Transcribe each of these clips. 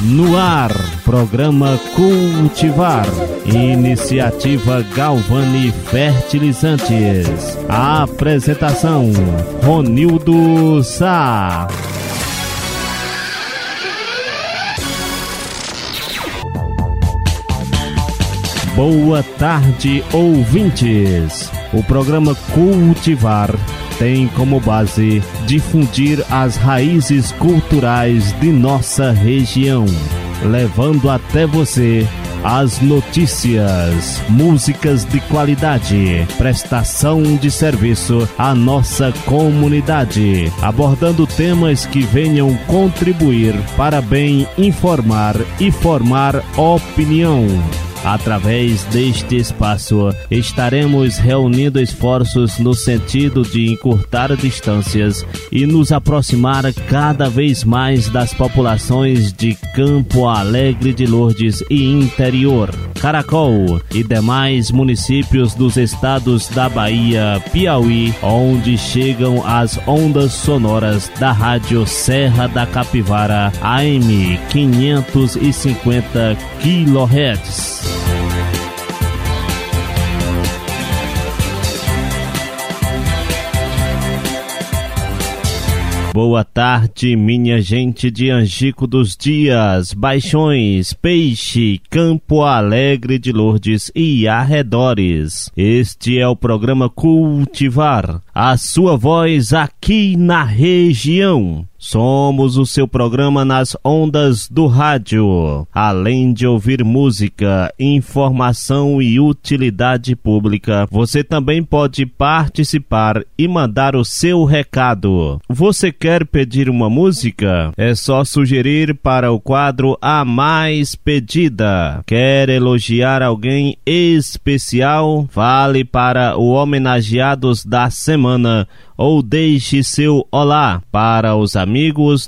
No ar, programa Cultivar. Iniciativa Galvani Fertilizantes. A apresentação: Ronildo Sá. Boa tarde, ouvintes. O programa Cultivar tem como base difundir as raízes culturais de nossa região, levando até você as notícias, músicas de qualidade, prestação de serviço à nossa comunidade, abordando temas que venham contribuir para bem informar e formar opinião. Através deste espaço, estaremos reunindo esforços no sentido de encurtar distâncias e nos aproximar cada vez mais das populações de Campo Alegre de Lourdes e interior, Caracol e demais municípios dos estados da Bahia, Piauí, onde chegam as ondas sonoras da Rádio Serra da Capivara AM 550 kHz. Boa tarde, minha gente de Angico dos Dias, Baixões, Peixe, Campo Alegre de Lourdes e arredores. Este é o programa Cultivar, a sua voz aqui na região. Somos o seu programa nas ondas do rádio. Além de ouvir música, informação e utilidade pública, você também pode participar e mandar o seu recado. Você quer pedir uma música? É só sugerir para o quadro A Mais Pedida. Quer elogiar alguém especial? Fale para o homenageados da semana ou deixe seu olá para os amigos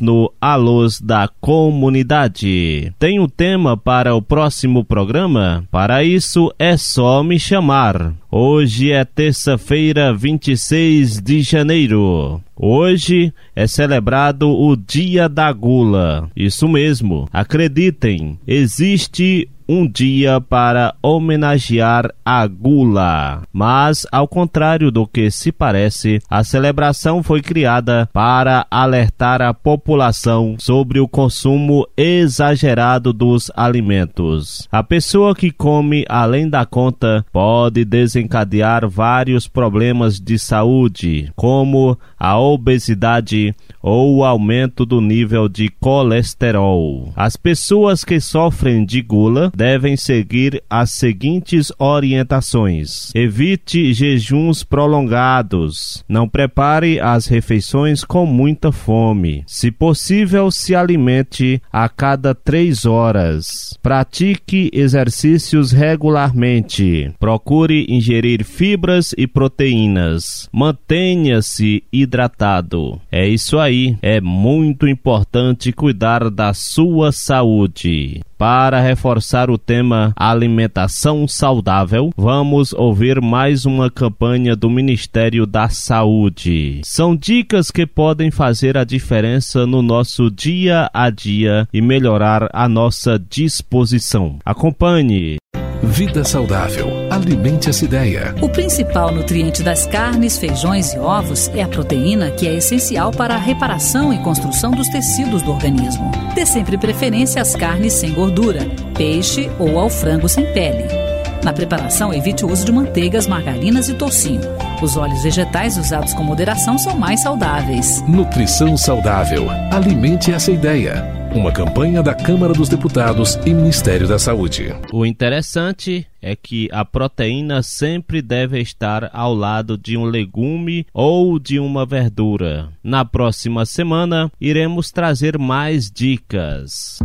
no Alôs da Comunidade. Tem um tema para o próximo programa? Para isso é só me chamar. Hoje é terça-feira, 26 de janeiro. Hoje é celebrado o Dia da Gula. Isso mesmo, acreditem, existe um dia para homenagear a gula. Mas, ao contrário do que se parece, a celebração foi criada para alertar a população sobre o consumo exagerado dos alimentos. A pessoa que come além da conta pode desencadear vários problemas de saúde, como a obesidade ou o aumento do nível de colesterol. As pessoas que sofrem de gula devem seguir as seguintes orientações: evite jejuns prolongados, não prepare as refeições com muita fome. Se possível, se alimente a cada três horas. Pratique exercícios regularmente. Procure ingerir fibras e proteínas. Mantenha-se hidratado. É isso aí. É muito importante cuidar da sua saúde. Para reforçar o tema alimentação saudável, vamos ouvir mais uma campanha do Ministério da Saúde. São dicas que podem fazer a diferença no nosso dia a dia e melhorar a nossa disposição. Acompanhe. Vida saudável. Alimente essa ideia. O principal nutriente das carnes, feijões e ovos é a proteína, que é essencial para a reparação e construção dos tecidos do organismo. Dê sempre preferência às carnes sem gordura, peixe ou ao frango sem pele. Na preparação, evite o uso de manteigas, margarinas e toucinho. Os óleos vegetais usados com moderação são mais saudáveis. Nutrição saudável. Alimente essa ideia. Uma campanha da Câmara dos Deputados e Ministério da Saúde. O interessante é que a proteína sempre deve estar ao lado de um legume ou de uma verdura. Na próxima semana, iremos trazer mais dicas.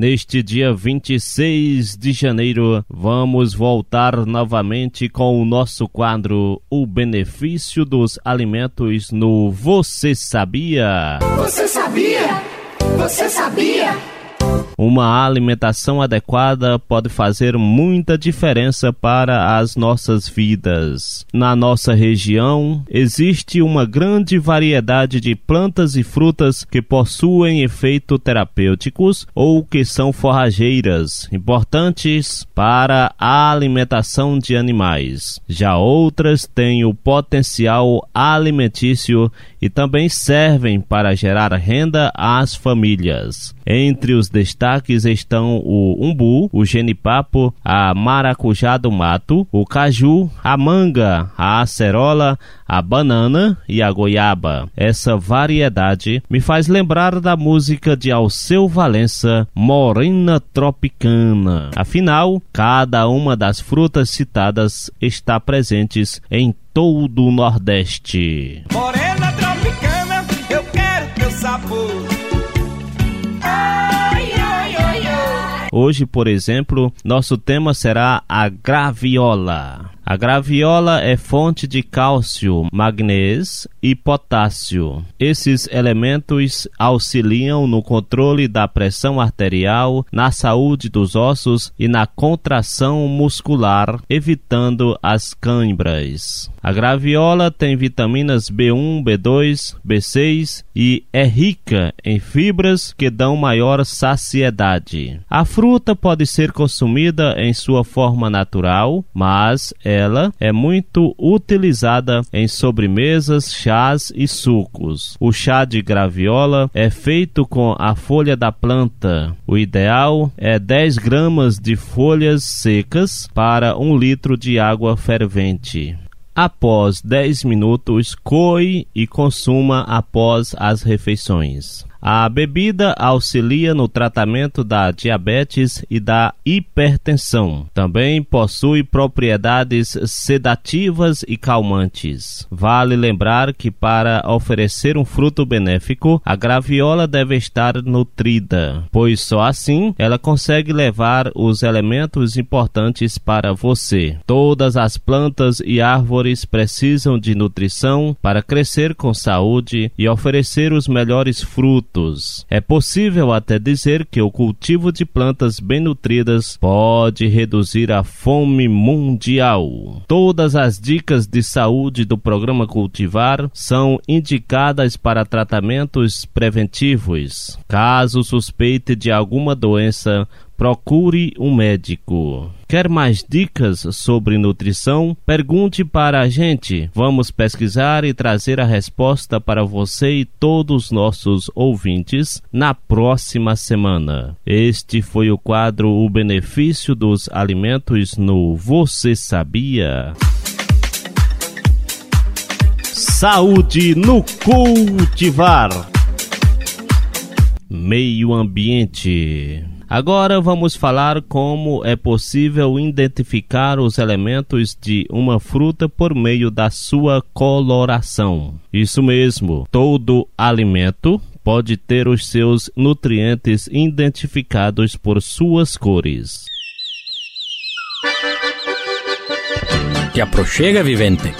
Neste dia 26 de janeiro, vamos voltar novamente com o nosso quadro O Benefício dos Alimentos no Você Sabia? Você sabia? Você sabia? Uma alimentação adequada pode fazer muita diferença para as nossas vidas. Na nossa região, existe uma grande variedade de plantas e frutas que possuem efeito terapêuticos ou que são forrageiras, importantes para a alimentação de animais. Já outras têm o potencial alimentício e também servem para gerar renda às famílias. Entre os destaques estão o umbu, o genipapo, a maracujá do mato, o caju, a manga, a acerola, a banana e a goiaba. Essa variedade me faz lembrar da música de Alceu Valença, Morena Tropicana. Afinal, cada uma das frutas citadas está presentes em todo o Nordeste. Morena Hoje, por exemplo, nosso tema será a graviola. A graviola é fonte de cálcio, magnésio e potássio. Esses elementos auxiliam no controle da pressão arterial, na saúde dos ossos e na contração muscular, evitando as câimbras. A graviola tem vitaminas B1, B2, B6 e é rica em fibras que dão maior saciedade. A fruta pode ser consumida em sua forma natural, mas ela é muito utilizada em sobremesas, chás e sucos. O chá de graviola é feito com a folha da planta. O ideal é 10 gramas de folhas secas para um litro de água fervente. Após 10 minutos, coe e consuma após as refeições. A bebida auxilia no tratamento da diabetes e da hipertensão. Também possui propriedades sedativas e calmantes. Vale lembrar que para oferecer um fruto benéfico, a graviola deve estar nutrida, pois só assim ela consegue levar os elementos importantes para você. Todas as plantas e árvores precisam de nutrição para crescer com saúde e oferecer os melhores frutos é possível até dizer que o cultivo de plantas bem nutridas pode reduzir a fome mundial. Todas as dicas de saúde do programa Cultivar são indicadas para tratamentos preventivos. Caso suspeite de alguma doença, procure um médico. Quer mais dicas sobre nutrição? Pergunte para a gente. Vamos pesquisar e trazer a resposta para você e todos os nossos ouvintes na próxima semana. Este foi o quadro O Benefício dos Alimentos no Você Sabia? Saúde no cultivar. Meio ambiente. Agora vamos falar como é possível identificar os elementos de uma fruta por meio da sua coloração. Isso mesmo, todo alimento pode ter os seus nutrientes identificados por suas cores. Te aproxega, vivente.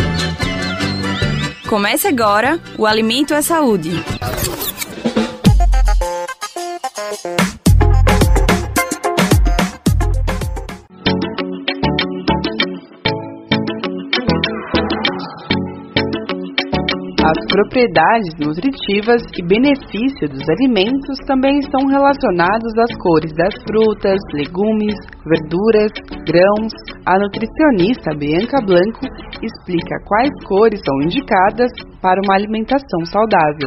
Comece agora o Alimento é Saúde. Propriedades nutritivas e benefícios dos alimentos também estão relacionados às cores das frutas, legumes, verduras, grãos. A nutricionista Bianca Blanco explica quais cores são indicadas para uma alimentação saudável.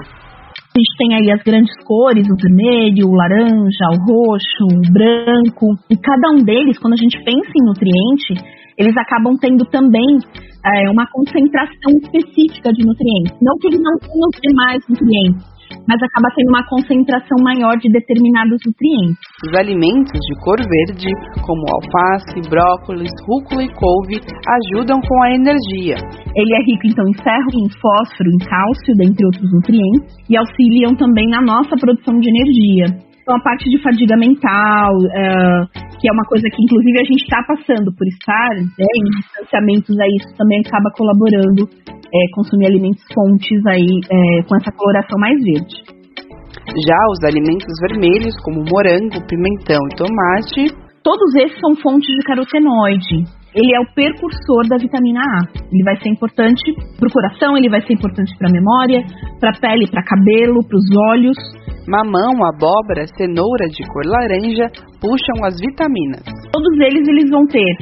A gente tem aí as grandes cores, o vermelho, o laranja, o roxo, o branco, e cada um deles, quando a gente pensa em nutriente, eles acabam tendo também é, uma concentração específica de nutrientes. Não que eles não tenham os demais nutrientes, mas acaba tendo uma concentração maior de determinados nutrientes. Os alimentos de cor verde, como alface, brócolis, rúcula e couve, ajudam com a energia. Ele é rico então em ferro, em fósforo, em cálcio, dentre outros nutrientes, e auxiliam também na nossa produção de energia. Então, a parte de fadiga mental, uh, que é uma coisa que, inclusive, a gente está passando por estar né, em distanciamentos, aí, isso também acaba colaborando é, consumir alimentos fontes aí é, com essa coloração mais verde. Já os alimentos vermelhos, como morango, pimentão e tomate, todos esses são fontes de carotenoide. Ele é o precursor da vitamina A. Ele vai ser importante para o coração, ele vai ser importante para a memória, para a pele, para cabelo, para os olhos. Mamão, abóbora, cenoura de cor laranja puxam as vitaminas. Todos eles eles vão ter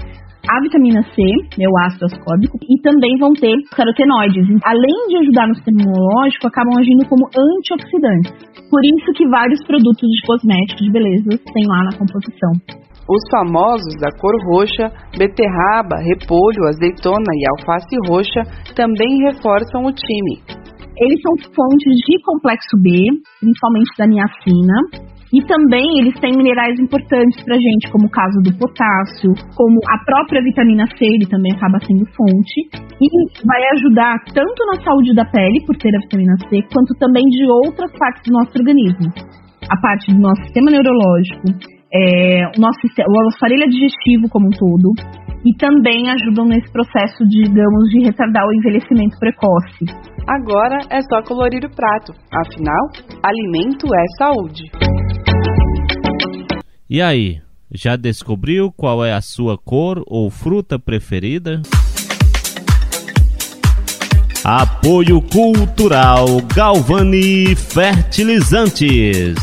a vitamina C, meu ácido ascórbico, e também vão ter carotenoides. Além de ajudar no sistema imunológico, acabam agindo como antioxidantes. Por isso que vários produtos de cosméticos de beleza têm lá na composição. Os famosos da cor roxa, beterraba, repolho, azeitona e alface roxa também reforçam o time. Eles são fontes de complexo B, principalmente da niacina, e também eles têm minerais importantes para gente, como o caso do potássio, como a própria vitamina C, ele também acaba sendo fonte. E vai ajudar tanto na saúde da pele, por ter a vitamina C, quanto também de outras partes do nosso organismo. A parte do nosso sistema neurológico, é, o nosso o aparelho digestivo como um todo, e também ajudam nesse processo, digamos, de retardar o envelhecimento precoce. Agora é só colorir o prato, afinal, alimento é saúde. E aí, já descobriu qual é a sua cor ou fruta preferida? Apoio Cultural Galvani Fertilizantes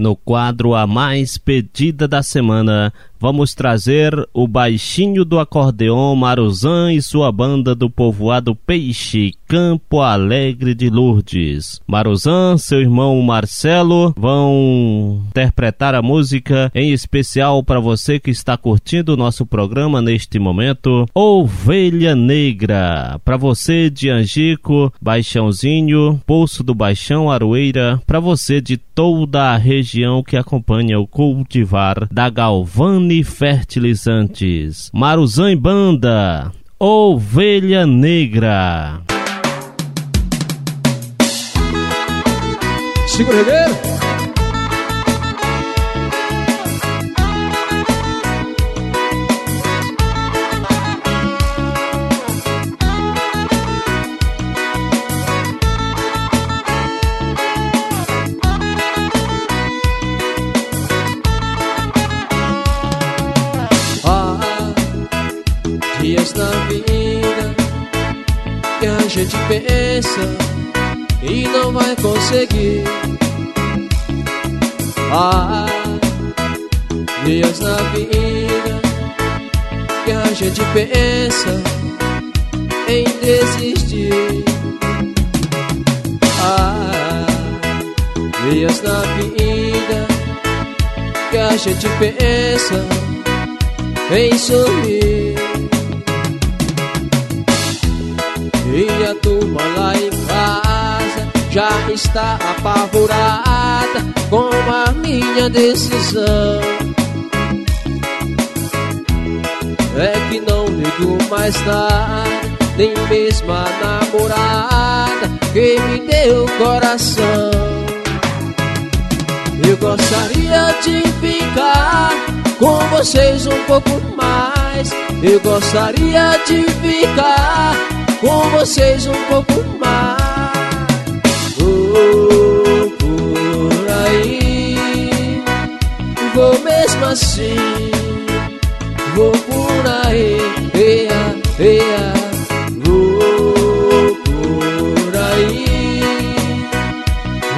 No quadro A Mais Pedida da Semana, vamos trazer o baixinho do acordeon Maruzan e sua banda do povoado Peixe, Campo Alegre de Lourdes. Maruzan, seu irmão Marcelo vão interpretar a música em especial para você que está curtindo o nosso programa neste momento. Ovelha Negra, para você de Angico, Baixãozinho, Poço do Baixão, Aroeira, para você de toda a região que acompanha o cultivar da Galvani Fertilizantes. Maruzan e Banda. Ovelha Negra. Segura, regueiro. gente pensa e não vai conseguir. Há dias na vida que a gente pensa em desistir. Há dias na vida que a gente pensa em sumir. Turma lá em casa já está apavorada com a minha decisão. É que não ligo mais nada, nem mesmo a namorada que me deu coração. Eu gostaria de ficar com vocês um pouco mais. Eu gostaria de ficar com vocês um pouco mais. Vou por aí, vou mesmo assim, vou por aí, eia, eia, vou por aí,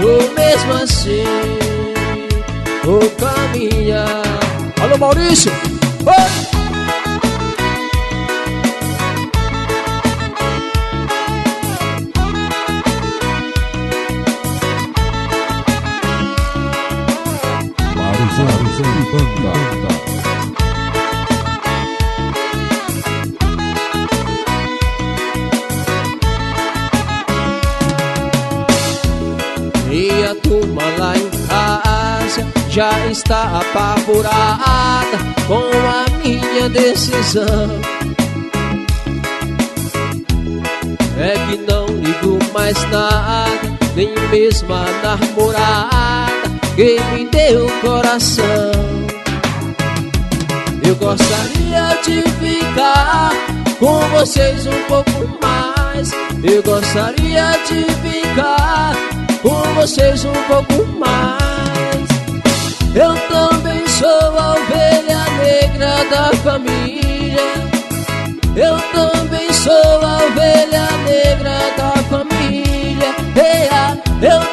vou mesmo assim, vou caminhar. Alô Maurício! Oi! Banda. E a turma lá em casa já está apavorada com a minha decisão. É que não ligo mais nada, nem mesmo a namorada que me deu coração. Eu gostaria de ficar com vocês um pouco mais. Eu gostaria de ficar com vocês um pouco mais. Eu também sou a ovelha negra da família. Eu também sou a ovelha negra da família. Eia, eu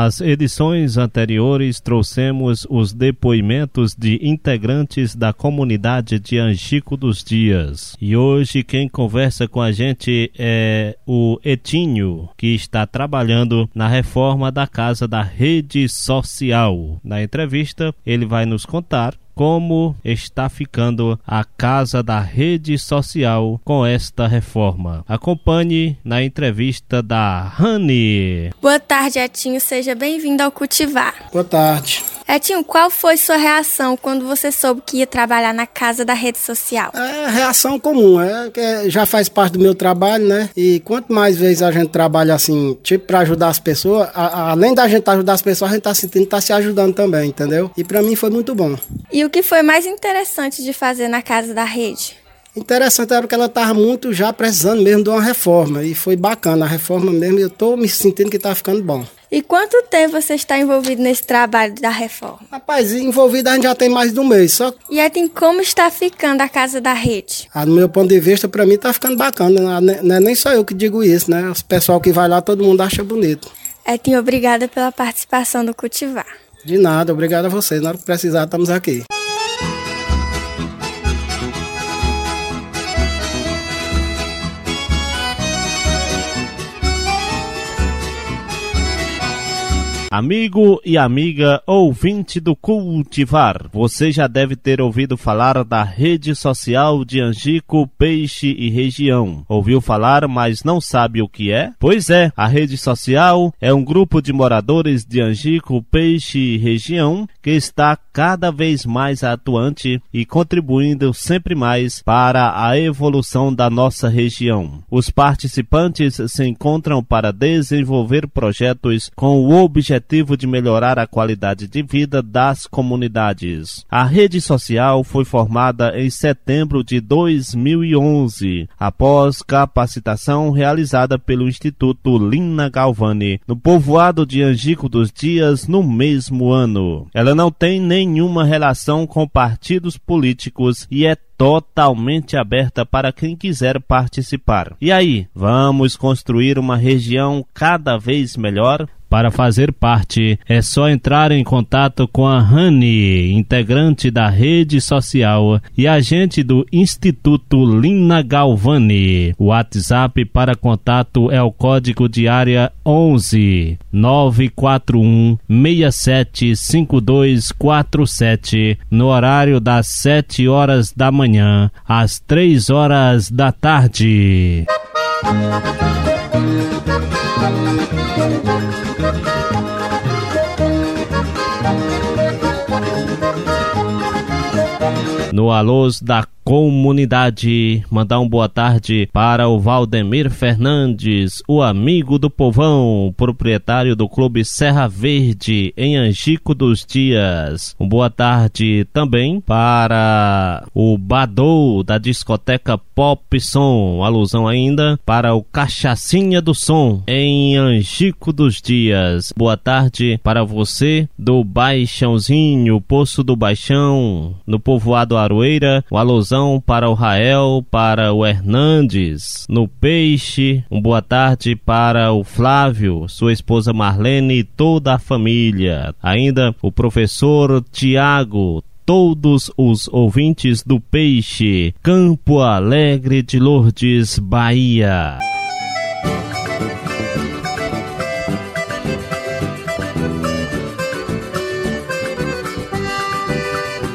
Nas edições anteriores, trouxemos os depoimentos de integrantes da comunidade de Angico dos Dias. E hoje quem conversa com a gente é o Etinho, que está trabalhando na reforma da casa da rede social. Na entrevista, ele vai nos contar como está ficando a casa da rede social com esta reforma. Acompanhe na entrevista da Rani. Boa tarde, Etinho. Seja bem-vindo ao Cultivar. Boa tarde. Etinho, qual foi sua reação quando você soube que ia trabalhar na casa da rede social? É reação comum, é que já faz parte do meu trabalho, né? E quanto mais vezes a gente trabalha assim, tipo para ajudar as pessoas, a, a, além da gente ajudar as pessoas, a gente tá sentindo tá se ajudando também, entendeu? E para mim foi muito bom. E o que foi mais interessante de fazer na casa da rede? Interessante era que ela estava muito já precisando mesmo de uma reforma e foi bacana a reforma mesmo. Eu tô me sentindo que tá ficando bom. E quanto tempo você está envolvido nesse trabalho da reforma? Rapaz, envolvido a gente já tem mais de um mês, só. E Etin, como está ficando a casa da rede? Ah, no meu ponto de vista, para mim tá ficando bacana. Não é nem só eu que digo isso, né? O pessoal que vai lá, todo mundo acha bonito. Etin, obrigada pela participação do Cultivar. De nada, obrigado a vocês. Na hora que precisar, estamos aqui. Amigo e amiga ouvinte do Cultivar, você já deve ter ouvido falar da rede social de Angico, Peixe e região. Ouviu falar, mas não sabe o que é? Pois é, a rede social é um grupo de moradores de Angico, Peixe e região que está cada vez mais atuante e contribuindo sempre mais para a evolução da nossa região. Os participantes se encontram para desenvolver projetos com o objetivo de melhorar a qualidade de vida das comunidades. A rede social foi formada em setembro de 2011, após capacitação realizada pelo Instituto Lina Galvani, no povoado de Angico dos Dias, no mesmo ano. Ela não tem nenhuma relação com partidos políticos e é totalmente aberta para quem quiser participar. E aí, vamos construir uma região cada vez melhor? Para fazer parte, é só entrar em contato com a Rani, integrante da rede social e agente do Instituto Lina Galvani. O WhatsApp para contato é o código de área 11 941 675247 no horário das 7 horas da manhã às 3 horas da tarde. No Alôs da comunidade. Mandar um boa tarde para o Valdemir Fernandes, o amigo do povão, proprietário do Clube Serra Verde, em Angico dos Dias. Um boa tarde também para o Badou, da discoteca Pop Som, alusão ainda para o Cachacinha do Som, em Angico dos Dias. Boa tarde para você do Baixãozinho, Poço do Baixão, no povoado Aroeira. Um alusão para o Rael, para o Hernandes, no Peixe, um boa tarde para o Flávio, sua esposa Marlene e toda a família. Ainda o professor Tiago, todos os ouvintes do Peixe, Campo Alegre de Lourdes, Bahia.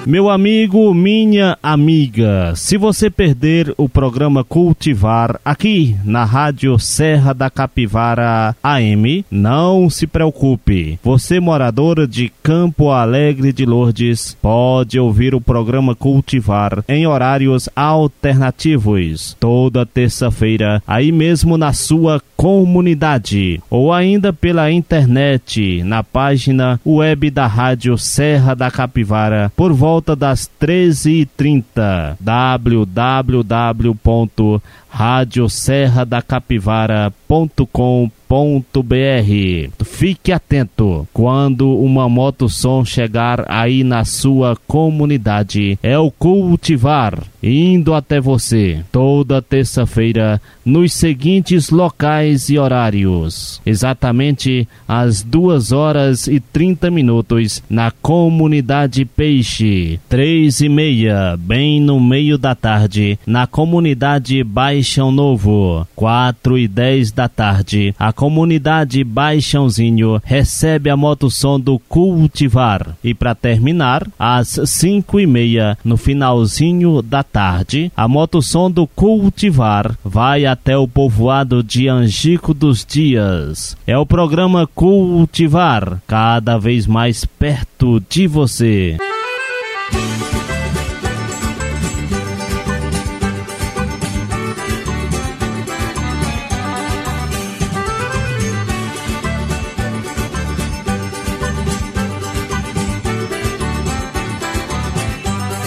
Meu amigo, minha amiga, se você perder o programa Cultivar aqui na Rádio Serra da Capivara AM, não se preocupe. Você, morador de Campo Alegre de Lourdes, pode ouvir o programa Cultivar em horários alternativos, toda terça-feira, aí mesmo na sua comunidade, ou ainda pela internet, na página web da Rádio Serra da Capivara, por volta das 13h30. www.radioserradacapivara.com.br Fique atento quando uma motossom chegar aí na sua comunidade. É o cultivar indo até você toda terça-feira nos seguintes locais e horários. Exatamente às 2 horas e 30 minutos na comunidade Peixe. Três e meia, bem no meio da tarde, na comunidade Baixão Novo. Quatro e dez da tarde, a comunidade Baixãozinho recebe a motossom do Cultivar. E para terminar, às cinco e meia, no finalzinho da tarde, a motossom do Cultivar vai até o povoado de Angico dos Dias. É o programa Cultivar, cada vez mais perto de você.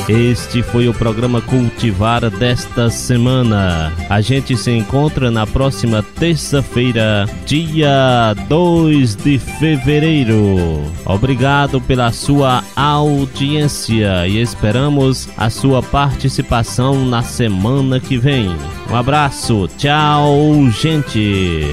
Este foi o programa Cultivar desta semana. A gente se encontra na próxima terça-feira, dia 2 de fevereiro. Obrigado pela sua audiência e esperamos a sua participação na semana que vem. Um abraço, tchau, gente.